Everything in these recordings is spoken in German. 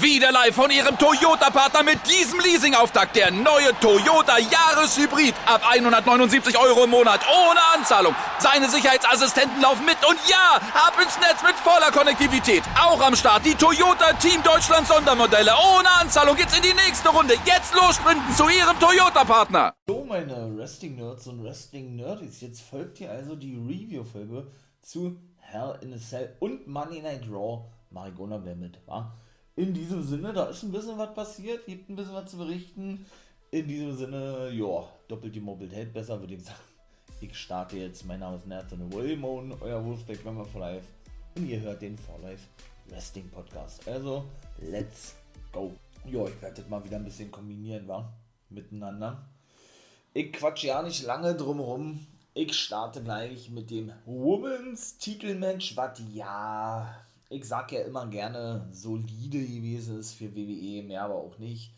Wieder live von Ihrem Toyota-Partner mit diesem Leasing-Auftakt. Der neue Toyota Jahreshybrid. Ab 179 Euro im Monat. Ohne Anzahlung. Seine Sicherheitsassistenten laufen mit. Und ja, ab ins Netz mit voller Konnektivität. Auch am Start die Toyota Team Deutschland Sondermodelle. Ohne Anzahlung geht's in die nächste Runde. Jetzt los sprinten zu Ihrem Toyota-Partner. So, meine Wrestling-Nerds und Wrestling-Nerdies. Jetzt folgt hier also die Review-Folge zu Hell in a Cell und Money Night Raw. Marigona wer mit, wa? In diesem Sinne, da ist ein bisschen was passiert, gibt ein bisschen was zu berichten. In diesem Sinne, ja, doppelt die Mobilität besser, würde ich sagen. Ich starte jetzt, mein Name ist Nathan Wilmon, euer Wolfpack Member for Life und ihr hört den For Life Wrestling Podcast. Also, let's go. Ja, ich werde das mal wieder ein bisschen kombinieren, wa? Miteinander. Ich quatsch ja nicht lange drumherum. Ich starte gleich mit dem Women's Titelmatch, was ja ich sag ja immer gerne, solide gewesen ist für WWE, mehr aber auch nicht.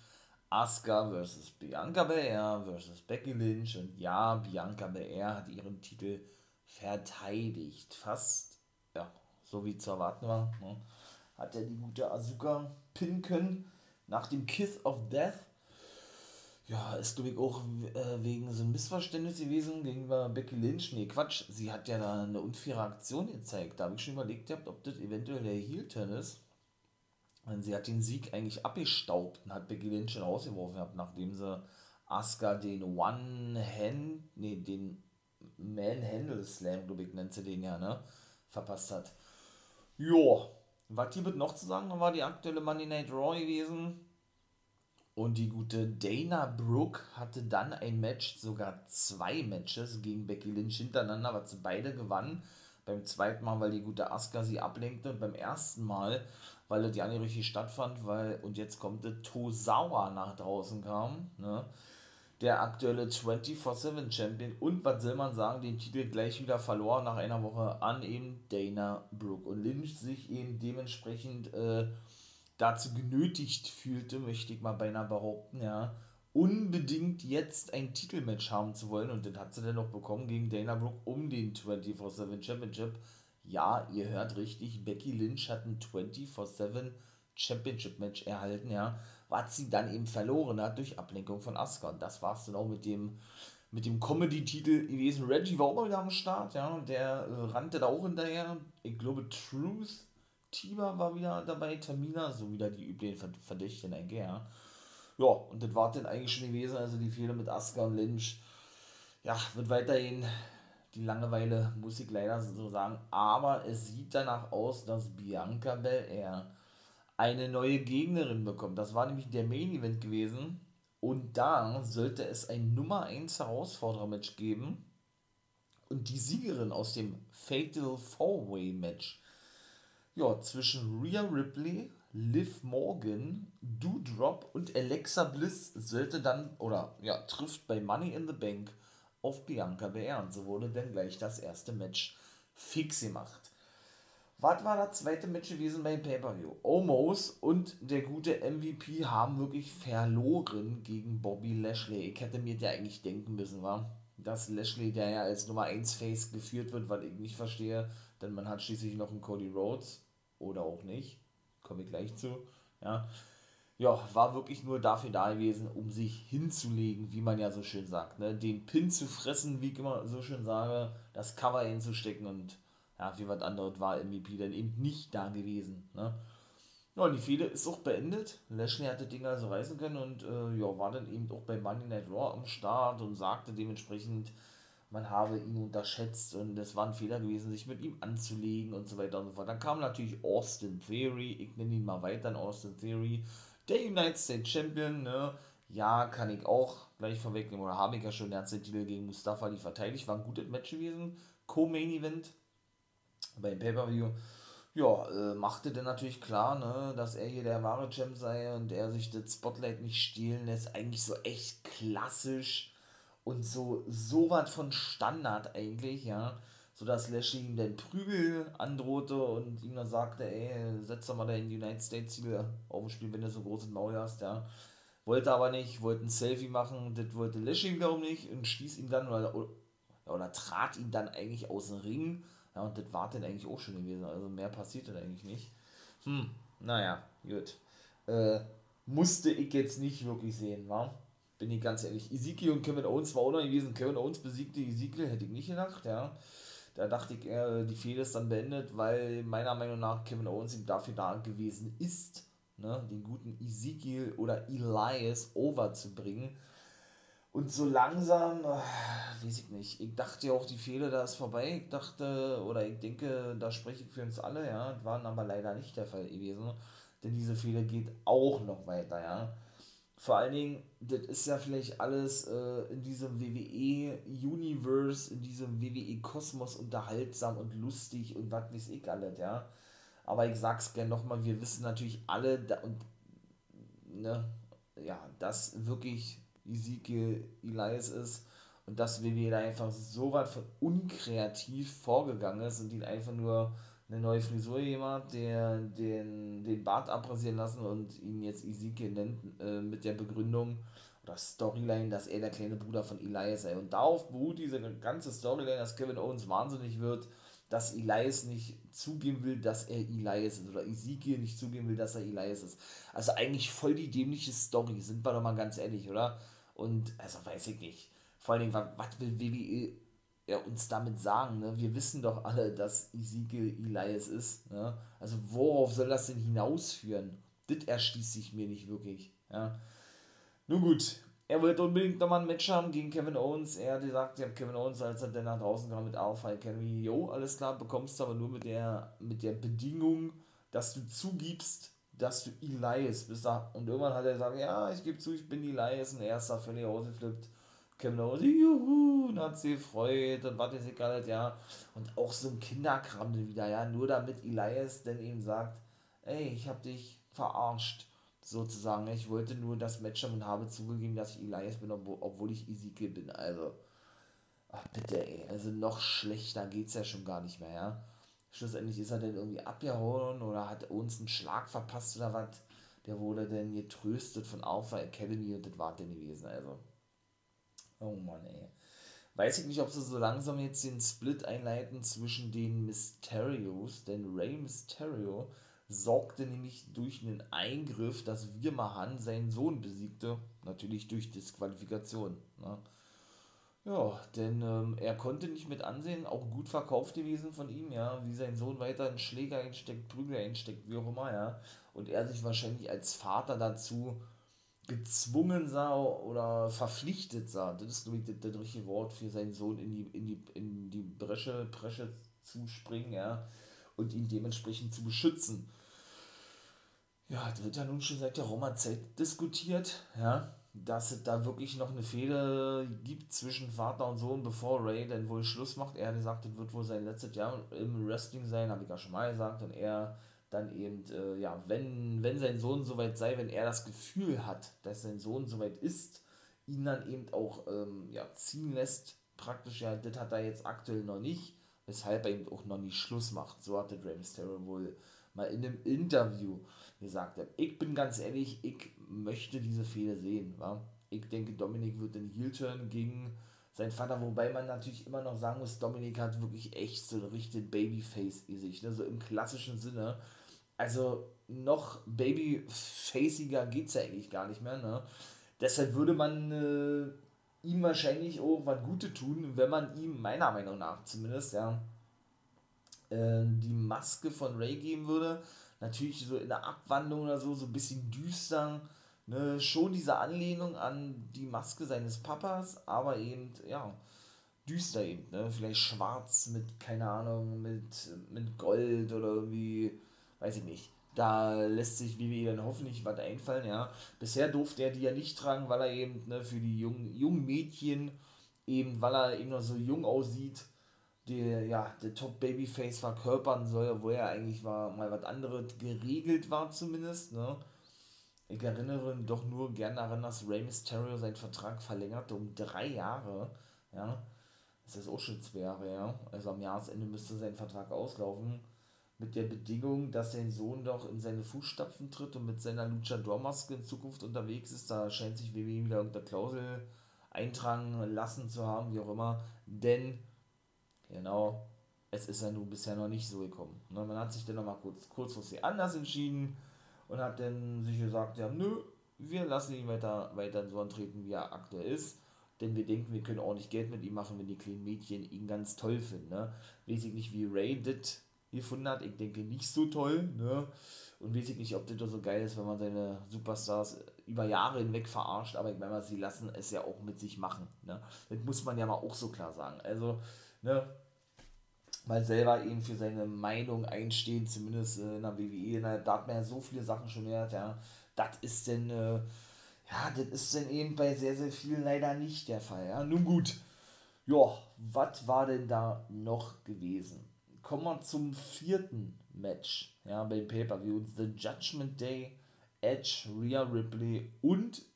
Asuka versus Bianca Belair versus Becky Lynch und ja, Bianca Belair hat ihren Titel verteidigt. Fast, ja, so wie zu erwarten war. Ne? Hat er die gute Asuka pinnen können nach dem Kiss of Death ja, ist glaube ich auch äh, wegen so einem Missverständnis gewesen gegenüber Becky Lynch. Nee, Quatsch, sie hat ja da eine unfaire Aktion gezeigt. Da habe ich schon überlegt, ob das eventuell der Heel-Turn ist. Und sie hat den Sieg eigentlich abgestaubt und hat Becky Lynch schon rausgeworfen, nachdem sie Asuka den One-Hand, nee, den Man-Handle-Slam, glaube ich, nennt sie den ja, ne? Verpasst hat. Joa, was hier wird noch zu sagen, war die aktuelle Monday Night Raw gewesen und die gute Dana Brooke hatte dann ein Match, sogar zwei Matches gegen Becky Lynch hintereinander, was sie beide gewannen. Beim zweiten Mal, weil die gute Asuka sie ablenkte und beim ersten Mal, weil das ja nicht richtig stattfand, weil, und jetzt kommt der Tosawa nach draußen kam, ne? der aktuelle 24-7 Champion und was soll man sagen, den Titel gleich wieder verloren nach einer Woche an eben Dana Brooke und Lynch sich eben dementsprechend äh, dazu genötigt fühlte, möchte ich mal beinahe behaupten, ja, unbedingt jetzt ein Titelmatch haben zu wollen. Und den hat sie dann noch bekommen gegen Dana Brooke um den 24-7 Championship. Ja, ihr hört richtig, Becky Lynch hat ein 24-7 Championship Match erhalten, ja, was sie dann eben verloren hat durch Ablenkung von Asuka. Und das war es dann auch mit dem, mit dem Comedy-Titel gewesen. Reggie war auch mal wieder am Start, ja, und der rannte da auch hinterher. Ich glaube, Truth Tiber war wieder dabei, Tamina, so wieder die üblichen Verdächtigen eigentlich, ja. Ja, und das war dann eigentlich schon gewesen, also die Fehler mit Asuka und Lynch. Ja, wird weiterhin die Langeweile, muss ich leider so sagen. Aber es sieht danach aus, dass Bianca Belair eine neue Gegnerin bekommt. Das war nämlich der Main Event gewesen. Und da sollte es ein Nummer 1 Herausforderer-Match geben. Und die Siegerin aus dem Fatal Four-Way Match ja, zwischen Rhea Ripley, Liv Morgan, Doudrop und Alexa Bliss sollte dann, oder ja, trifft bei Money in the Bank auf Bianca Belair. Und so wurde dann gleich das erste Match fix gemacht. Was war das zweite Match gewesen beim Pay-Per-View? Omos und der gute MVP haben wirklich verloren gegen Bobby Lashley. Ich hätte mir ja eigentlich denken müssen, war, dass Lashley, der ja als Nummer 1 Face geführt wird, was ich nicht verstehe, denn man hat schließlich noch einen Cody Rhodes oder auch nicht. Komme ich gleich zu. Ja. ja, war wirklich nur dafür da gewesen, um sich hinzulegen, wie man ja so schön sagt. Ne? Den Pin zu fressen, wie ich immer so schön sage, das Cover hinzustecken und ja, wie was anderes war MVP dann eben nicht da gewesen. Ne? Ja, und die Fehde ist auch beendet. Lashley hatte Dinge also reißen können und äh, ja, war dann eben auch bei Monday Night Raw am Start und sagte dementsprechend, man habe ihn unterschätzt und es war ein Fehler gewesen, sich mit ihm anzulegen und so weiter und so fort. Dann kam natürlich Austin Theory, ich nenne ihn mal weiter, Austin Theory, der United States Champion, ne? Ja, kann ich auch gleich vorwegnehmen, oder habe ich ja schon, der hat Titel gegen Mustafa Ali verteidigt, war ein gutes Match gewesen, Co-Main Event beim Pay-Per-View. Ja, äh, machte dann natürlich klar, ne, dass er hier der wahre Champ sei und er sich das Spotlight nicht stehlen lässt. Eigentlich so echt klassisch und so so was von Standard eigentlich, ja, so dass Lashley ihm den Prügel androhte und ihm dann sagte, ey, setz doch mal da in die United States Ziele auf dem Spiel, wenn du so großes Maul hast, ja. Wollte aber nicht, wollte ein Selfie machen, das wollte Lashley wiederum nicht und stieß ihm dann oder, oder, oder trat ihn dann eigentlich aus dem Ring, ja, und das war dann eigentlich auch schon gewesen, also mehr passierte eigentlich nicht. Hm, naja, gut. Äh, musste ich jetzt nicht wirklich sehen, wa? Bin ich ganz ehrlich. Ezekiel und Kevin Owens war auch noch gewesen. Kevin Owens besiegte Ezekiel, hätte ich nicht gedacht, ja. Da dachte ich, eher, die Fehde ist dann beendet, weil meiner Meinung nach Kevin Owens ihm dafür da gewesen ist, ne, den guten Ezekiel oder Elias over zu bringen. Und so langsam, äh, weiß ich nicht, ich dachte ja auch, die Fehler, da ist vorbei. Ich dachte, oder ich denke, da spreche ich für uns alle, ja. Das war aber leider nicht der Fall gewesen. Denn diese Fehler geht auch noch weiter, ja. Vor allen Dingen, das ist ja vielleicht alles äh, in diesem WWE-Universe, in diesem WWE-Kosmos unterhaltsam und lustig und was weiß ich alles, ja. Aber ich sag's gerne nochmal, wir wissen natürlich alle, da, und, ne, ja, dass wirklich Ezekiel Elias ist und dass WWE da einfach so weit von unkreativ vorgegangen ist und ihn einfach nur eine neue Frisur jemand, der den, den Bart abrasieren lassen und ihn jetzt Ezekiel nennt, äh, mit der Begründung oder Storyline, dass er der kleine Bruder von Elias sei. Und darauf beruht diese ganze Storyline, dass Kevin Owens wahnsinnig wird, dass Elias nicht zugeben will, dass er Elias ist oder Ezekiel nicht zugeben will, dass er Elias ist. Also eigentlich voll die dämliche Story, sind wir doch mal ganz ehrlich, oder? Und also weiß ich nicht. Vor allen Dingen, was, will WWE ja, uns damit sagen? Ne? Wir wissen doch alle, dass Ezekiel Elias ist. Ne? Also worauf soll das denn hinausführen? Das erschließt sich mir nicht wirklich. Ja? Nun gut, er wollte unbedingt nochmal ein Match haben gegen Kevin Owens. Er hat gesagt, ja, Kevin Owens, als er dann nach draußen kam mit Alpha Academy, jo, alles klar, bekommst du aber nur mit der, mit der Bedingung, dass du zugibst, dass du Elias bist. Und irgendwann hat er gesagt, ja, ich gebe zu, ich bin Elias. Und er ist da völlig ausgeflippt. Kevin Owens, juhu, und hat sie gefreut und warte sie gerade, ja. Und auch so ein Kinderkram wieder, ja, nur damit Elias dann eben sagt, ey, ich hab dich verarscht, sozusagen. Ich wollte nur das Match haben und habe zugegeben, dass ich Elias bin, obwohl ich Ezekiel bin. Also, ach bitte, ey, also noch schlechter geht's ja schon gar nicht mehr, ja. Schlussendlich ist er dann irgendwie abgehauen oder hat uns einen Schlag verpasst oder was. Der wurde dann getröstet von Alpha Academy und das war dann gewesen, also. Oh Mann, ey. Weiß ich nicht, ob sie so langsam jetzt den Split einleiten zwischen den Mysterios, denn Rey Mysterio sorgte nämlich durch einen Eingriff, dass Wirmahan seinen Sohn besiegte, natürlich durch Disqualifikation. Ne? Ja, denn ähm, er konnte nicht mit ansehen, auch gut verkauft gewesen von ihm, ja, wie sein Sohn weiter einen Schläger einsteckt, Prügel einsteckt, wie auch immer, ja. Und er sich wahrscheinlich als Vater dazu gezwungen sah oder verpflichtet sah, das ist nämlich das, das richtige Wort für seinen Sohn in die, in die, in die Bresche, Bresche zu springen, ja, und ihn dementsprechend zu beschützen. Ja, das wird ja nun schon seit der Roma-Zeit diskutiert, ja, dass es da wirklich noch eine Fehde gibt zwischen Vater und Sohn, bevor Ray dann wohl Schluss macht. Er hat gesagt, das wird wohl sein letztes Jahr im Wrestling sein, habe ich ja schon mal gesagt, und er dann eben, äh, ja, wenn, wenn sein Sohn soweit sei, wenn er das Gefühl hat, dass sein Sohn soweit ist, ihn dann eben auch ähm, ja, ziehen lässt, praktisch, ja, das hat er jetzt aktuell noch nicht, weshalb er eben auch noch nicht Schluss macht. So hatte Rey Mysterio wohl mal in einem Interview gesagt. Ich bin ganz ehrlich, ich möchte diese Fehler sehen. Wa? Ich denke, Dominik wird den Heel-Turn gegen sein Vater, wobei man natürlich immer noch sagen muss, Dominik hat wirklich echt so ein richtig Babyface in sich, ne? so im klassischen Sinne also noch babyfaciger geht es ja eigentlich gar nicht mehr. Ne? Deshalb würde man äh, ihm wahrscheinlich auch was Gutes tun, wenn man ihm, meiner Meinung nach zumindest, ja, äh, die Maske von Ray geben würde. Natürlich so in der Abwandlung oder so, so ein bisschen düster. Ne? Schon diese Anlehnung an die Maske seines Papas, aber eben, ja, düster eben. Ne? Vielleicht schwarz mit, keine Ahnung, mit, mit Gold oder irgendwie weiß ich nicht. Da lässt sich WWE dann hoffentlich was einfallen, ja. Bisher durfte er die ja nicht tragen, weil er eben ne, für die jungen, jungen Mädchen, eben weil er eben noch so jung aussieht, der, ja, der Top Babyface verkörpern soll, obwohl er eigentlich war, mal was anderes geregelt war zumindest, ne. Ich erinnere doch nur gerne daran, dass Rey Mysterio seinen Vertrag verlängerte um drei Jahre, ja. Das ist auch schon zwei Jahre, ja. Also am Jahresende müsste sein Vertrag auslaufen mit der Bedingung, dass sein Sohn doch in seine Fußstapfen tritt und mit seiner Luchador-Maske in Zukunft unterwegs ist. Da scheint sich WWE wieder irgendeine Klausel eintragen lassen zu haben, wie auch immer. Denn, genau, es ist ja nun bisher noch nicht so gekommen. Ne, man hat sich dann nochmal kurz, kurzfristig anders entschieden. und hat dann sich gesagt, ja, nö, wir lassen ihn weiter, weiter so antreten, wie er aktuell ist. Denn wir denken, wir können ordentlich Geld mit ihm machen, wenn die kleinen Mädchen ihn ganz toll finden. Ne? Weiß ich nicht, wie Ray das gefunden hat. Ich denke nicht so toll. Ne? Und weiß ich nicht, ob das so geil ist, wenn man seine Superstars über Jahre hinweg verarscht. Aber ich meine, sie lassen es ja auch mit sich machen. Ne? Das muss man ja mal auch so klar sagen. Also, ne, mal selber eben für seine Meinung einstehen, zumindest in der WWE. Na, da hat man ja so viele Sachen schon gehört, ja. Das ist denn, äh, ja, das ist denn eben bei sehr, sehr vielen leider nicht der Fall, ja. Nun gut, ja, was war denn da noch gewesen? Kommen wir zum vierten Match, ja, beim Pay-Per-View. The Judgment Day, Edge, Rhea Ripley und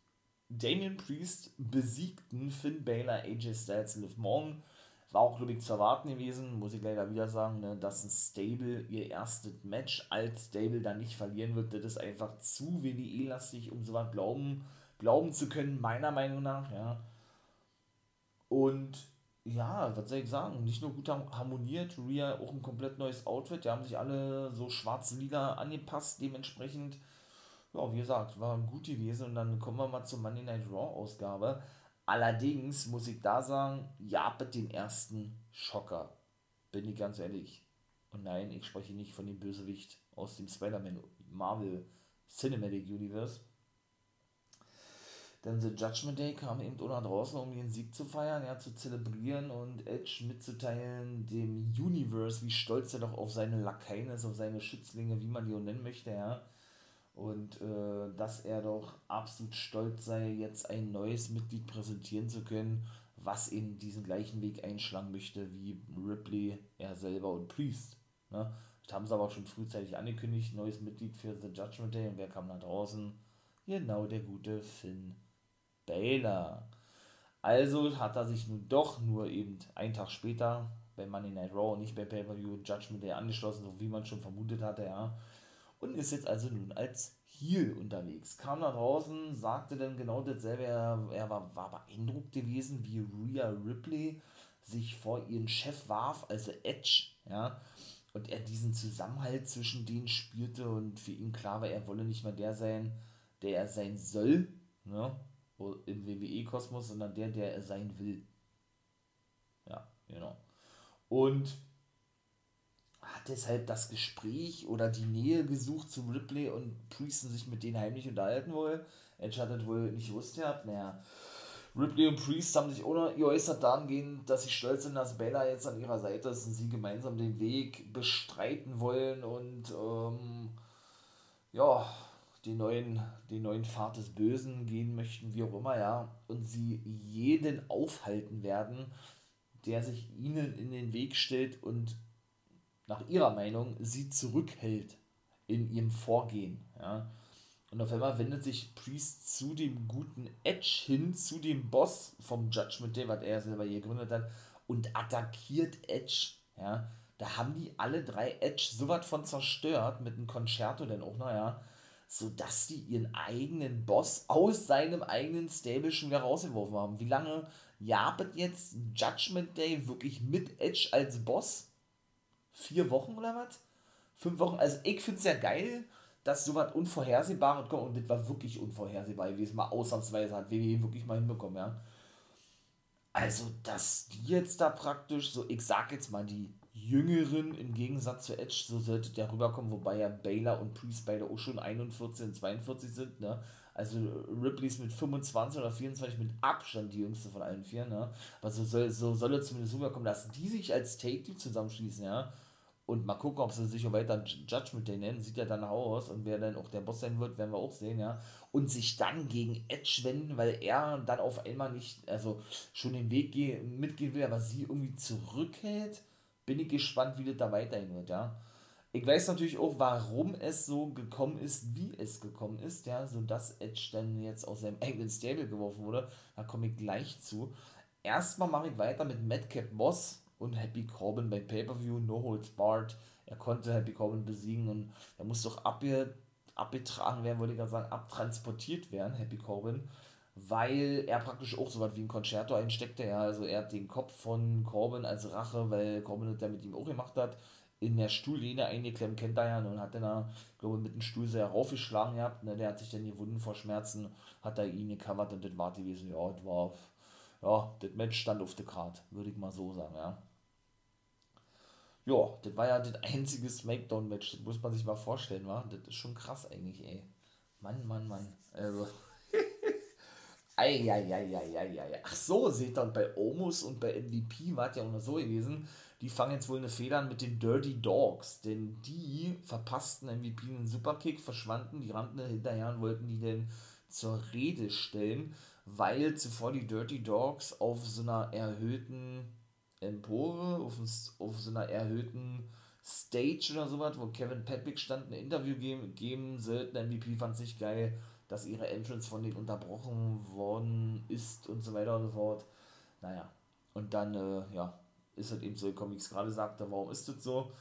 Damian Priest besiegten Finn Balor, AJ Styles, Liv Morgan war auch, glaube ich, zu erwarten gewesen, muss ich leider wieder sagen, ne, dass ein Stable ihr erstes Match als Stable dann nicht verlieren wird. Das ist einfach zu WWE-lastig, um sowas glauben, glauben zu können, meiner Meinung nach, ja. Und ja, was soll ich sagen, nicht nur gut harmoniert, Rhea auch ein komplett neues Outfit, die haben sich alle so schwarze Liga angepasst, dementsprechend, ja, wie gesagt, war gut gewesen und dann kommen wir mal zur Monday Night Raw Ausgabe Allerdings muss ich da sagen, ja, bitte den ersten Schocker. Bin ich ganz ehrlich. Und nein, ich spreche nicht von dem Bösewicht aus dem Spider-Man Marvel Cinematic Universe. Denn The Judgment Day kam eben auch nach draußen, um ihren Sieg zu feiern, ja, zu zelebrieren und Edge mitzuteilen, dem Universe, wie stolz er doch auf seine Lakaien ist, auf seine Schützlinge, wie man die auch nennen möchte, ja und äh, dass er doch absolut stolz sei, jetzt ein neues Mitglied präsentieren zu können, was in diesen gleichen Weg einschlagen möchte wie Ripley, er selber und Priest. Ne? Das haben sie aber auch schon frühzeitig angekündigt, neues Mitglied für The Judgment Day und wer kam da draußen? Genau der gute Finn Baylor. Also hat er sich nun doch nur eben einen Tag später bei Money Night Raw und nicht bei Pay-Per-View Judgment Day angeschlossen, so wie man schon vermutet hatte, ja und ist jetzt also nun als Heel unterwegs. Kam nach draußen, sagte dann genau dasselbe, er, er war, war beeindruckt gewesen, wie Rhea Ripley sich vor ihren Chef warf, also Edge, ja, und er diesen Zusammenhalt zwischen denen spürte und für ihn klar war, er wolle nicht mehr der sein, der er sein soll, ne, im WWE-Kosmos, sondern der, der er sein will. Ja, genau. Und hat deshalb das Gespräch oder die Nähe gesucht zu Ripley und Priest sich mit denen heimlich unterhalten wohl. Edge hat das wohl nicht gewusst gehabt. Naja, Ripley und Priest haben sich ohne geäußert dahingehend, dass sie stolz sind, dass Bella jetzt an ihrer Seite ist und sie gemeinsam den Weg bestreiten wollen und ähm, ja, den neuen, den neuen Pfad des Bösen gehen möchten, wie auch immer, ja. Und sie jeden aufhalten werden, der sich ihnen in den Weg stellt und nach ihrer Meinung sie zurückhält in ihrem Vorgehen. Ja. Und auf einmal wendet sich Priest zu dem guten Edge hin, zu dem Boss vom Judgment Day, was er selber hier gegründet hat, und attackiert Edge. Ja. Da haben die alle drei Edge so was von zerstört, mit einem Concerto denn auch, naja, sodass die ihren eigenen Boss aus seinem eigenen Stable schon wieder rausgeworfen haben. Wie lange jabet jetzt Judgment Day wirklich mit Edge als Boss? vier Wochen oder was? Fünf Wochen. Also ich finde es ja geil, dass so was Unvorhersehbares kommt und das war wirklich unvorhersehbar, wie es mal ausnahmsweise hat, wie wir wirklich mal hinbekommen, ja. Also, dass die jetzt da praktisch, so ich sag jetzt mal, die Jüngeren im Gegensatz zu Edge, so sollte der rüberkommen, wobei ja Baylor und Priest beide auch schon 41 und 42 sind, ne? Also Ripley ist mit 25 oder 24 mit Abstand die jüngste von allen vier, ne? Aber so soll, so soll es zumindest rüberkommen, dass die sich als Take-Team zusammenschließen, ja? Und mal gucken, ob sie sich auch weiter Judgment Day nennen. Sieht ja dann aus. Und wer dann auch der Boss sein wird, werden wir auch sehen, ja. Und sich dann gegen Edge wenden, weil er dann auf einmal nicht, also schon den Weg mitgehen will, aber sie irgendwie zurückhält. Bin ich gespannt, wie das da weiterhin wird, ja. Ich weiß natürlich auch, warum es so gekommen ist, wie es gekommen ist, ja, sodass Edge dann jetzt aus seinem eigenen Stable geworfen wurde. Da komme ich gleich zu. Erstmal mache ich weiter mit Madcap Moss und Happy Corbin bei Pay-Per-View, No Holds Barred. Er konnte Happy Corbin besiegen und er muss doch abge abgetragen werden, wollte ich gerade sagen, abtransportiert werden, Happy Corbin, weil er praktisch auch so was wie ein Concerto einsteckte. Ja, also er hat den Kopf von Corbin als Rache, weil Corbin das ja mit ihm auch gemacht hat, in der Stuhllehne eingeklemmt, kennt er ja, und hat dann, da, glaube ich, mit dem Stuhl sehr raufgeschlagen gehabt. Ne? Der hat sich dann gewunden vor Schmerzen, hat er ihn gecovert und das war gewesen. Ja, das war, ja, das Match stand auf der Karte, würde ich mal so sagen, ja. Ja, das war ja das einzige Smackdown-Match, das muss man sich mal vorstellen, wa? Das ist schon krass eigentlich, ey. Mann, Mann, Mann. Also. Eieieiei. Ach so, seht ihr, bei Omus und bei MVP war es ja auch noch so gewesen, die fangen jetzt wohl eine Feder mit den Dirty Dogs, denn die verpassten MVP einen Superkick, verschwanden, die rannten hinterher und wollten die denn zur Rede stellen, weil zuvor die Dirty Dogs auf so einer erhöhten Empore, auf, auf so einer erhöhten Stage oder sowas, wo Kevin Patrick stand, ein Interview geben, geben sollten. MVP fand sich geil, dass ihre Entrance von denen unterbrochen worden ist und so weiter und so fort. Naja, und dann, äh, ja, ist halt eben so wie es gerade sagte, warum ist das so?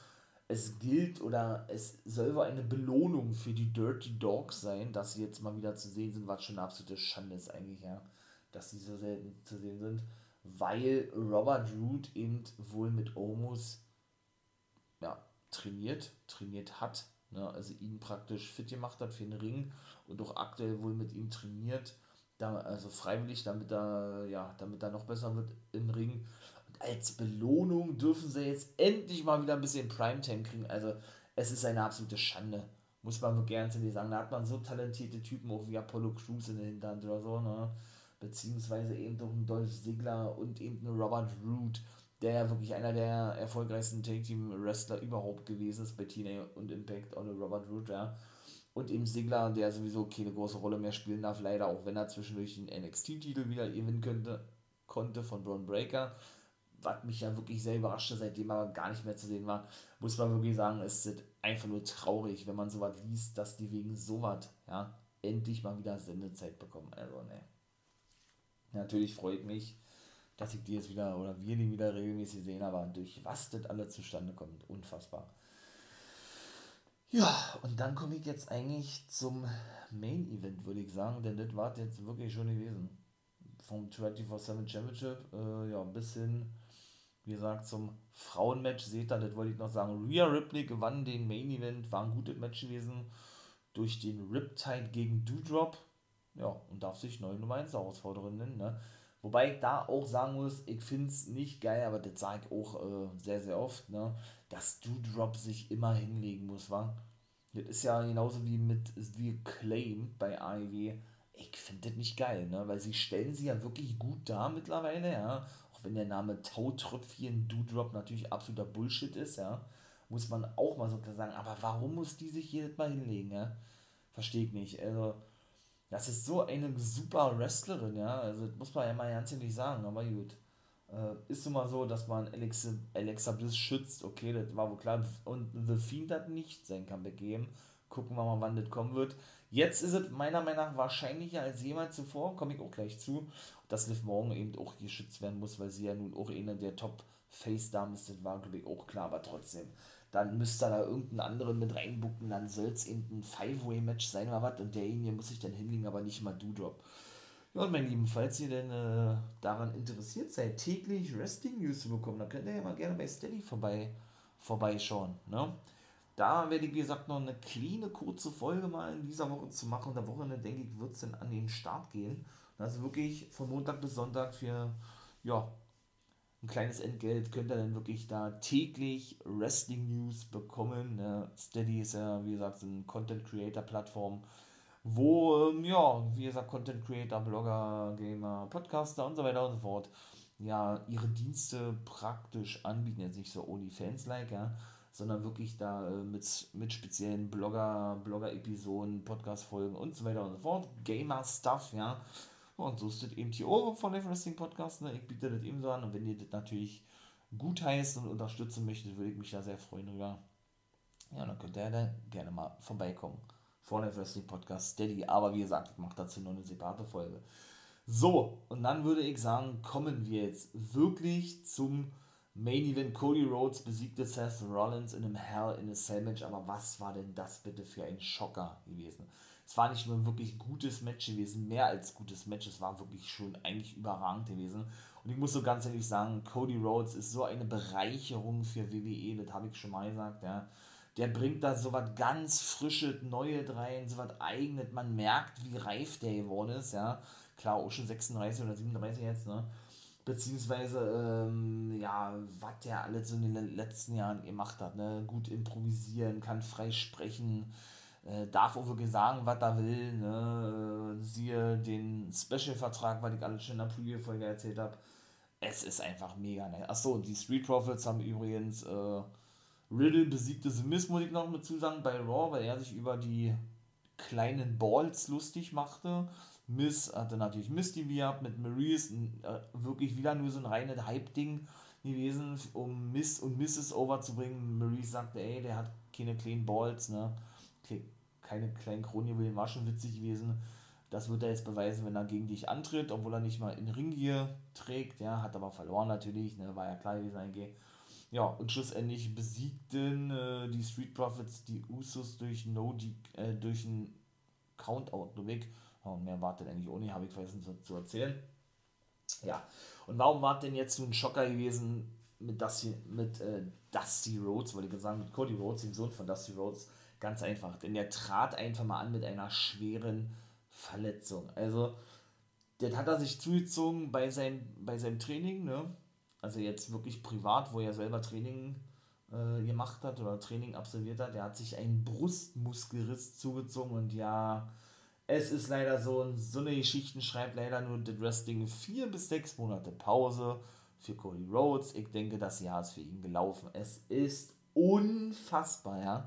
Es gilt oder es soll eine Belohnung für die Dirty Dogs sein, dass sie jetzt mal wieder zu sehen sind, was schon eine absolute Schande ist eigentlich, ja, dass sie so selten zu sehen sind, weil Robert Root eben wohl mit Omus ja, trainiert, trainiert hat, ne, also ihn praktisch fit gemacht hat für den Ring und auch aktuell wohl mit ihm trainiert, da, also freiwillig, damit er, ja, damit er noch besser wird im Ring als Belohnung dürfen sie jetzt endlich mal wieder ein bisschen Primetime kriegen. Also, es ist eine absolute Schande. Muss man wirklich ernst sagen. Da hat man so talentierte Typen auch wie Apollo Crews in der Hinterhand oder so, ne? Beziehungsweise eben doch ein Dolph Ziggler und eben ein Robert Root, der ja wirklich einer der erfolgreichsten Take-Team-Wrestler überhaupt gewesen ist bei TNA und Impact, ohne Robert Root, ja. Und eben Ziggler, der sowieso keine große Rolle mehr spielen darf, leider, auch wenn er zwischendurch den NXT-Titel wieder gewinnen könnte, konnte von Braun Breaker was mich ja wirklich sehr überraschte, seitdem er gar nicht mehr zu sehen war, muss man wirklich sagen, es ist einfach nur traurig, wenn man sowas liest, dass die wegen sowas, ja, endlich mal wieder Sendezeit bekommen. Also, ne. Natürlich freut mich, dass ich die jetzt wieder oder wir die wieder regelmäßig sehen, aber durch was das alles zustande kommt, unfassbar. Ja, und dann komme ich jetzt eigentlich zum Main Event, würde ich sagen, denn das war jetzt wirklich schon gewesen. Vom 24-7 Championship, äh, ja, bis hin wie gesagt, zum Frauenmatch seht ihr, das wollte ich noch sagen. Rhea Ripley gewann den Main Event, war ein gutes Match gewesen. Durch den Riptide gegen Doudrop. Ja, und darf sich neue Nummer 1 Herausforderin nennen. Ne? Wobei ich da auch sagen muss, ich finde es nicht geil, aber das sage ich auch äh, sehr, sehr oft, ne? dass Doudrop sich immer hinlegen muss, wa? Das ist ja genauso wie mit wie Claim bei AEW. Ich finde das nicht geil, ne? Weil sie stellen sie ja wirklich gut dar mittlerweile, ja wenn der Name Tautröpfchen Doodrop natürlich absoluter Bullshit ist, ja, muss man auch mal so sagen, aber warum muss die sich jedes Mal hinlegen, ja? Verstehe ich nicht. Also, das ist so eine super Wrestlerin, ja, also das muss man ja mal ganz ehrlich sagen, aber gut. Äh, ist nun mal so, dass man Alexa, Alexa Bliss schützt, okay, das war wohl klar. Und The Fiend hat nicht sein Comeback gegeben. Gucken wir mal, wann das kommen wird. Jetzt ist es meiner Meinung nach wahrscheinlicher als jemals zuvor, komme ich auch gleich zu, dass Liv Morgan eben auch geschützt werden muss, weil sie ja nun auch eine der Top-Face-Damen ist, das war, glaube ich, auch klar, aber trotzdem. Dann müsste da irgendeinen anderen mit reinbucken, dann soll es eben ein Five-Way-Match sein oder was und derjenige muss sich dann hinlegen, aber nicht mal Doodrop. Ja, und mein Lieben, falls ihr denn äh, daran interessiert seid, täglich Wrestling-News zu bekommen, dann könnt ihr ja mal gerne bei Steady vorbei, vorbeischauen. Ne? Da werde ich, wie gesagt, noch eine kleine, kurze Folge mal in dieser Woche zu machen. Und der Wochenende, denke ich, wird es dann an den Start gehen. Also wirklich von Montag bis Sonntag für, ja, ein kleines Entgelt könnt ihr dann wirklich da täglich Wrestling News bekommen. Ne? Steady ist ja, wie gesagt, eine Content Creator Plattform, wo, ähm, ja, wie gesagt, Content Creator, Blogger, Gamer, Podcaster und so weiter und so fort, ja, ihre Dienste praktisch anbieten. Jetzt nicht so OnlyFans-like, ja, sondern wirklich da äh, mit, mit speziellen Blogger, Blogger-Episoden, Podcast-Folgen und so weiter und so fort. Gamer-Stuff, ja. Und so ist das eben die Ohren von der Wrestling Podcast. Ne? Ich biete das eben so an. Und wenn ihr das natürlich gut heißt und unterstützen möchtet, würde ich mich da sehr freuen drüber. Ja, dann könnt ihr da gerne mal vorbeikommen. Vor der Wrestling Podcast Steady. Aber wie gesagt, ich mache dazu noch eine separate Folge. So, und dann würde ich sagen, kommen wir jetzt wirklich zum Main Event. Cody Rhodes besiegte Seth Rollins in einem Hell in a Match. Aber was war denn das bitte für ein Schocker gewesen? Es war nicht nur ein wirklich gutes Match gewesen, mehr als gutes Match, es war wirklich schon eigentlich überragend gewesen. Und ich muss so ganz ehrlich sagen, Cody Rhodes ist so eine Bereicherung für WWE, das habe ich schon mal gesagt, ja. Der bringt da so was ganz Frisches, Neues rein, so was Eigenes. Man merkt, wie reif der geworden ist, ja. Klar, auch schon 36 oder 37 jetzt, ne beziehungsweise ähm, ja, was der alles so in den letzten Jahren gemacht hat, ne? gut improvisieren, kann frei sprechen, äh, darf wirklich sagen, was er will, ne? siehe den Special-Vertrag, was ich alles schon in der Preview-Folge erzählt habe, es ist einfach mega nice. Achso, die Street Profits haben übrigens äh, Riddle besiegte Miz, muss ich noch mit zusagen, bei Raw, weil er sich über die kleinen Balls lustig machte Miss hatte natürlich Misty gehabt mit Maurice, äh, wirklich wieder nur so ein reines Hype-Ding gewesen, um Miss und Mrs. overzubringen. Maurice sagte, ey, der hat keine kleinen Balls, ne? Keine kleinen Kronjuwelen, war schon witzig gewesen. Das wird er jetzt beweisen, wenn er gegen dich antritt, obwohl er nicht mal in Ring hier trägt, ja, hat aber verloren natürlich, ne, war ja klar gewesen eigentlich. Ja, und schlussendlich besiegten äh, die Street Profits die Usos durch no äh, durch einen Countout, nur weg und mehr wartet eigentlich ohne, habe ich vergessen zu, zu erzählen. Ja, und warum war denn jetzt so ein Schocker gewesen mit, Dusty, mit äh, Dusty Rhodes, wollte ich sagen, mit Cody Rhodes, dem Sohn von Dusty Rhodes? Ganz einfach, denn der trat einfach mal an mit einer schweren Verletzung. Also, das hat er sich zugezogen bei seinem, bei seinem Training, ne? Also jetzt wirklich privat, wo er selber Training äh, gemacht hat oder Training absolviert hat. Der hat sich einen Brustmuskelriss zugezogen und ja, es ist leider so, so eine Geschichte schreibt leider nur The Wrestling vier bis sechs Monate Pause für Cody Rhodes. Ich denke, das Jahr ist für ihn gelaufen. Es ist unfassbar, ja.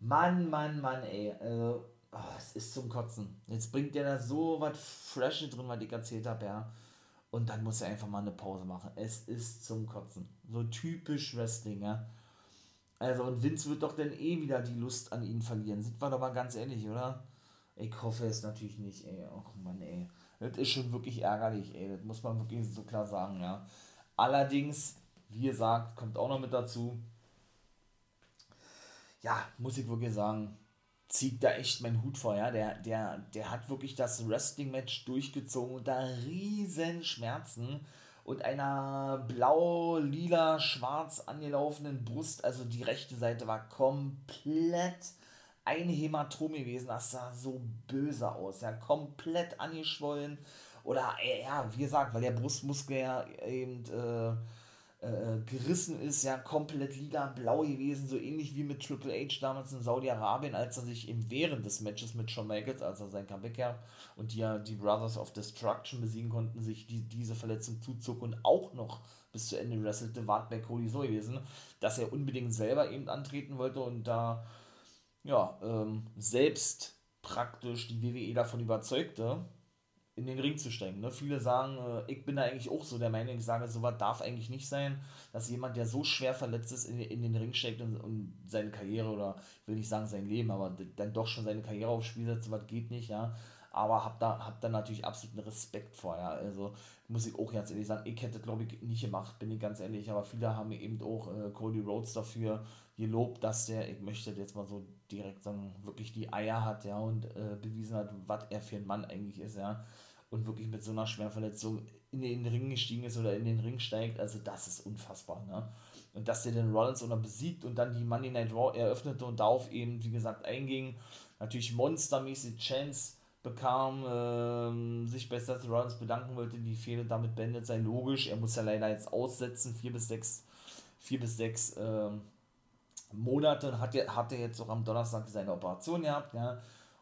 Mann, Mann, Mann, ey. Also, oh, es ist zum Kotzen. Jetzt bringt der da so was Freshes drin, was ich erzählt habe, ja. Und dann muss er einfach mal eine Pause machen. Es ist zum Kotzen. So typisch Wrestling, ja. Also, und Vince wird doch dann eh wieder die Lust an ihn verlieren. Sind wir doch mal ganz ehrlich, oder? Ich hoffe es natürlich nicht, ey. Och Mann, ey. Das ist schon wirklich ärgerlich, ey. Das muss man wirklich so klar sagen, ja. Allerdings, wie gesagt, kommt auch noch mit dazu. Ja, muss ich wirklich sagen, zieht da echt meinen Hut vor, ja. Der, der, der hat wirklich das Wrestling-Match durchgezogen unter riesen Schmerzen und einer blau, lila, schwarz angelaufenen Brust. Also die rechte Seite war komplett ein Hämatom gewesen, das sah so böse aus, ja, komplett angeschwollen oder ja, wie gesagt, weil der Brustmuskel ja eben äh, äh, gerissen ist, ja, komplett lila blau gewesen, so ähnlich wie mit Triple H damals in Saudi-Arabien, als er sich eben während des Matches mit Shawn Michaels, als er sein Comeback ja und die ja die Brothers of Destruction besiegen konnten, sich die, diese Verletzung zuzog und auch noch bis zu Ende wrestelte, war bei Cody so gewesen, dass er unbedingt selber eben antreten wollte und da ja, ähm, selbst praktisch die WWE davon überzeugte, in den Ring zu steigen. Ne? Viele sagen, äh, ich bin da eigentlich auch so der Meinung, ich sage, sowas darf eigentlich nicht sein, dass jemand, der so schwer verletzt ist, in, in den Ring steigt und, und seine Karriere oder will nicht sagen sein Leben, aber dann doch schon seine Karriere aufs Spiel setzt, sowas geht nicht, ja. Aber hab da, hab da natürlich absoluten Respekt vor, ja. Also muss ich auch ganz ehrlich sagen, ich hätte glaube ich nicht gemacht, bin ich ganz ehrlich, aber viele haben eben auch äh, Cody Rhodes dafür gelobt, dass der, ich möchte jetzt mal so direkt sagen, wirklich die Eier hat, ja, und äh, bewiesen hat, was er für ein Mann eigentlich ist, ja, und wirklich mit so einer Schwerverletzung in den Ring gestiegen ist oder in den Ring steigt, also das ist unfassbar, ne. Und dass der den Rollins oder besiegt und dann die Money Night Raw eröffnete und darauf eben, wie gesagt, einging, natürlich monstermäßig Chance bekam, ähm, sich bei Seth Rollins bedanken wollte, die Fehler damit beendet sei, logisch, er muss ja leider jetzt aussetzen, vier bis sechs, vier bis sechs, ähm, Monate hat er, hat er jetzt auch am Donnerstag seine Operation gehabt, ja,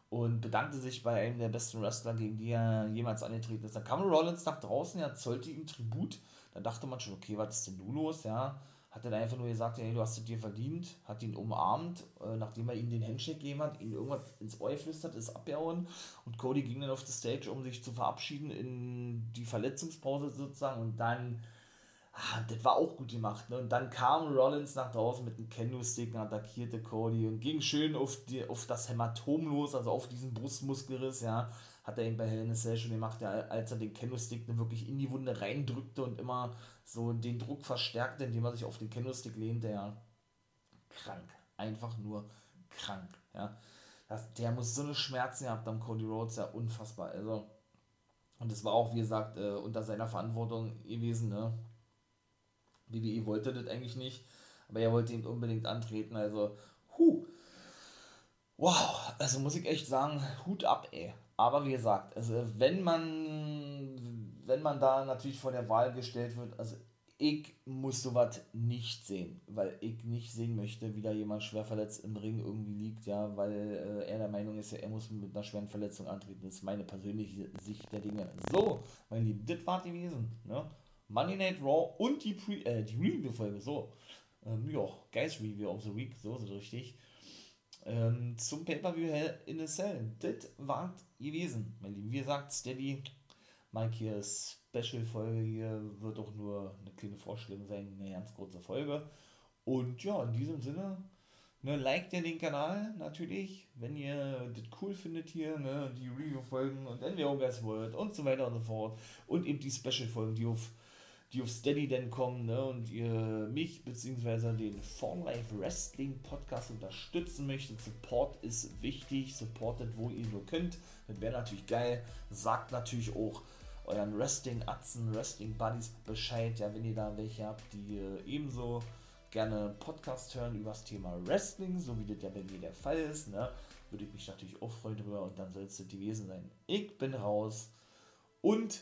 und bedankte sich bei einem der besten Wrestler, gegen die er jemals angetreten ist. Dann kam Rollins nach draußen, er zollte ihm Tribut. Da dachte man schon, okay, was ist denn du los, ja? Hat er einfach nur gesagt, hey, du hast es dir verdient, hat ihn umarmt, äh, nachdem er ihm den Handshake gegeben hat, ihm irgendwas ins Ohr flüstert, ist abgehauen und Cody ging dann auf die Stage, um sich zu verabschieden in die Verletzungspause sozusagen und dann ah, das war auch gut gemacht. Ne? Und dann kam Rollins nach draußen mit einem Kendo-Stick und attackierte Cody und ging schön auf, die, auf das Hämatom los, also auf diesen Brustmuskelriss, ja. Hat er ihn bei Hell in a Cell schon gemacht, ja, als er den Kendo-Stick wirklich in die Wunde reindrückte und immer so den Druck verstärkte, indem er sich auf den Kendo-Stick lehnte, ja. Krank. Einfach nur krank, ja. das, der muss so eine Schmerzen gehabt am Cody Rhodes, ja unfassbar. Also, und es war auch, wie gesagt, äh, unter seiner Verantwortung gewesen, ne? WWE wollte das eigentlich nicht, aber er wollte ihn unbedingt antreten, also, huh. Wow, also muss ich echt sagen, Hut ab, ey. Aber wie gesagt, also wenn man, wenn man da natürlich vor der Wahl gestellt wird, also ich muss sowas nicht sehen, weil ich nicht sehen möchte, wie da jemand schwer verletzt im Ring irgendwie liegt, ja, weil äh, er der Meinung ist, ja, er muss mit einer schweren Verletzung antreten. Das ist meine persönliche Sicht der Dinge. So, mein Lieben, das war gewesen, ne? Money Night Raw und die, Pre äh, die Review-Folge, so. Ähm, ja, Guys Review of the Week, so ist richtig. Ähm, zum Pay-Per-View in a Cell. Das war gewesen, mein Lieben. Wie gesagt, Steady, Mike hier Special-Folge hier wird auch nur eine kleine Vorstellung sein, eine ganz kurze Folge. Und ja, in diesem Sinne, ne, liked ihr den Kanal natürlich, wenn ihr das cool findet hier, ne, die Review-Folgen und dann Guys World und so weiter und so fort. Und eben die Special-Folgen, die auf, die auf Steady dann kommen, ne, und ihr mich bzw. den Form Life Wrestling Podcast unterstützen möchtet. Support ist wichtig, supportet, wo ihr nur könnt. Das wäre natürlich geil. Sagt natürlich auch, euren Wrestling-Atzen, Wrestling-Buddies Bescheid, ja, wenn ihr da welche habt, die äh, ebenso gerne Podcast hören über das Thema Wrestling, so wie das ja bei mir der Fall ist, ne, würde ich mich natürlich auch freuen drüber und dann soll es das gewesen sein. Ich bin raus und